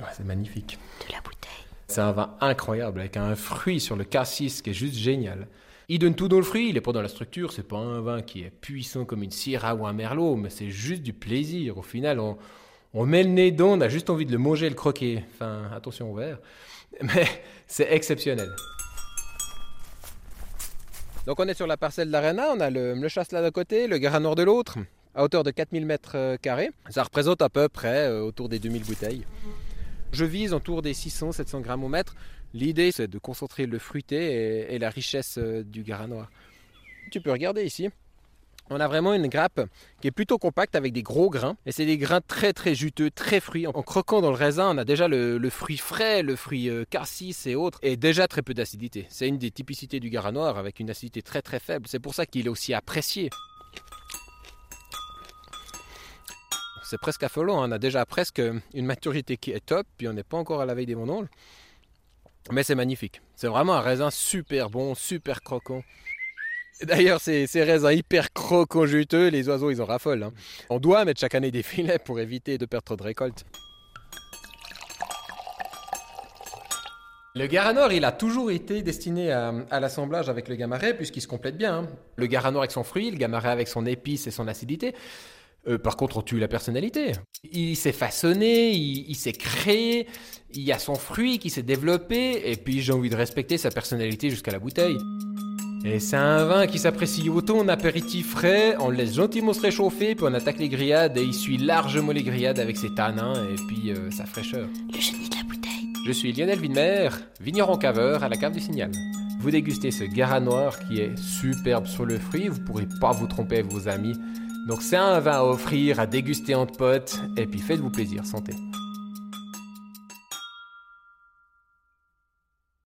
Ouais, c'est magnifique. De la bouteille. C'est un vin incroyable avec un fruit sur le cassis qui est juste génial. Il donne tout dans le fruit, il est pas dans la structure, c'est pas un vin qui est puissant comme une Syrah ou un Merlot, mais c'est juste du plaisir. Au final, on, on met le nez dedans, on a juste envie de le manger et le croquer. Enfin, attention au verre. Mais c'est exceptionnel. Donc on est sur la parcelle d'Arena, on a le, le chasselas d'un côté, le Garanor de l'autre, à hauteur de 4000 mètres euh, carrés. Ça représente à peu près euh, autour des 2000 bouteilles. Je vise autour des 600-700 grammes au mètre. L'idée, c'est de concentrer le fruité et, la richesse euh, du Garanoir. Tu peux regarder ici. On a vraiment une grappe qui est plutôt compacte avec des gros grains. Et c'est des grains très très juteux, très fruits. En croquant dans le raisin, on a déjà le, fruit frais, le fruit euh, cassis et autres. Et déjà très peu d'acidité. C'est une des typicités du Garanoir avec une acidité très très faible. C'est pour ça qu'il est aussi apprécié. C'est presque affolant. hein. On a déjà presque une maturité qui est top. Puis on n'est pas encore à la veille des vendanges. Mais c'est magnifique. C'est vraiment un raisin super bon, super croquant. D'ailleurs, ces, raisins hyper croquants juteux, les oiseaux, ils en raffolent. hein. On doit mettre chaque année des filets pour éviter de perdre trop de récoltes. Le Garanor, il a toujours été destiné à, à l'assemblage avec le Gamaret, puisqu'il se complète bien. hein. Le Garanor avec son fruit, le Gamaret avec son épice et son acidité. Euh, par contre, on tue la personnalité. Il s'est façonné, il, il s'est créé, il y a son fruit qui s'est développé, et puis j'ai envie de respecter sa personnalité jusqu'à la bouteille. Et c'est un vin qui s'apprécie autant en apéritif frais, on le laisse gentiment se réchauffer, puis on attaque les grillades, et il suit largement les grillades avec ses tanins et puis euh, sa fraîcheur. Le génie de la bouteille. Je suis Lionel Winmer, vigneron caveur à la cave du Signal. Vous dégustez ce Gara noir qui est superbe sur le fruit, vous pourrez pas vous tromper avec vos amis. Donc c'est un vin à offrir, à déguster entre potes, et puis faites-vous plaisir, santé.